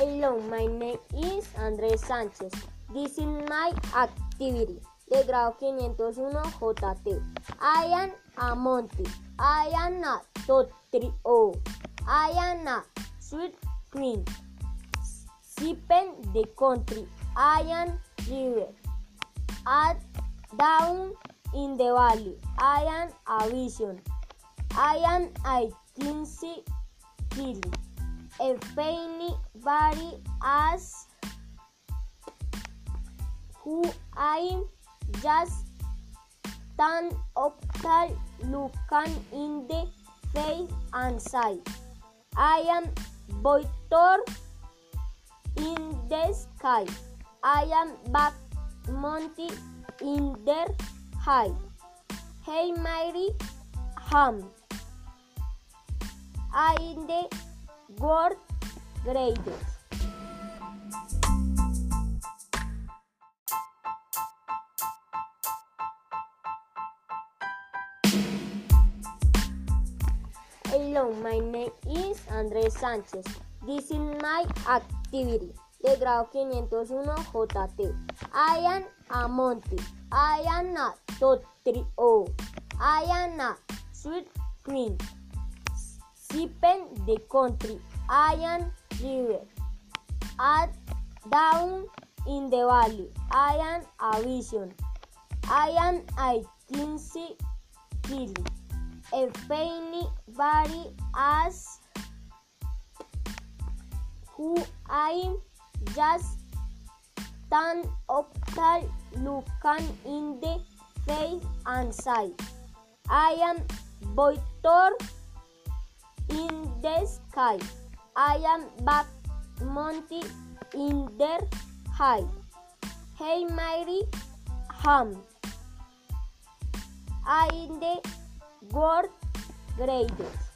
Hello, my name is Andrés Sánchez. This is my activity. De grado 501 JT. I am a Monty. I am a Totrio. I am a sweet queen. Sipping the country. I am river. At down in the valley. I am a vision. I am a clumsy killing. A funny body as who I am just stand up tall, looking in the face and say, I am Boitor in the sky. I am back Monty in the high. Hey Mary Ham. I in the world greatest. Hello, my name is Andrés Sánchez. This is my activity. De grado 501 JT. I am a Monty. I am a Totrio. I am a sweet queen. Sipping the country. I am river. At down in the valley. I am a vision. I am a clumsy killing. A funny body as who I just stand up looking in the face and say, I am Boitor in the sky. I am back Monty in the high. Hey Mary Ham. I in the world greatest.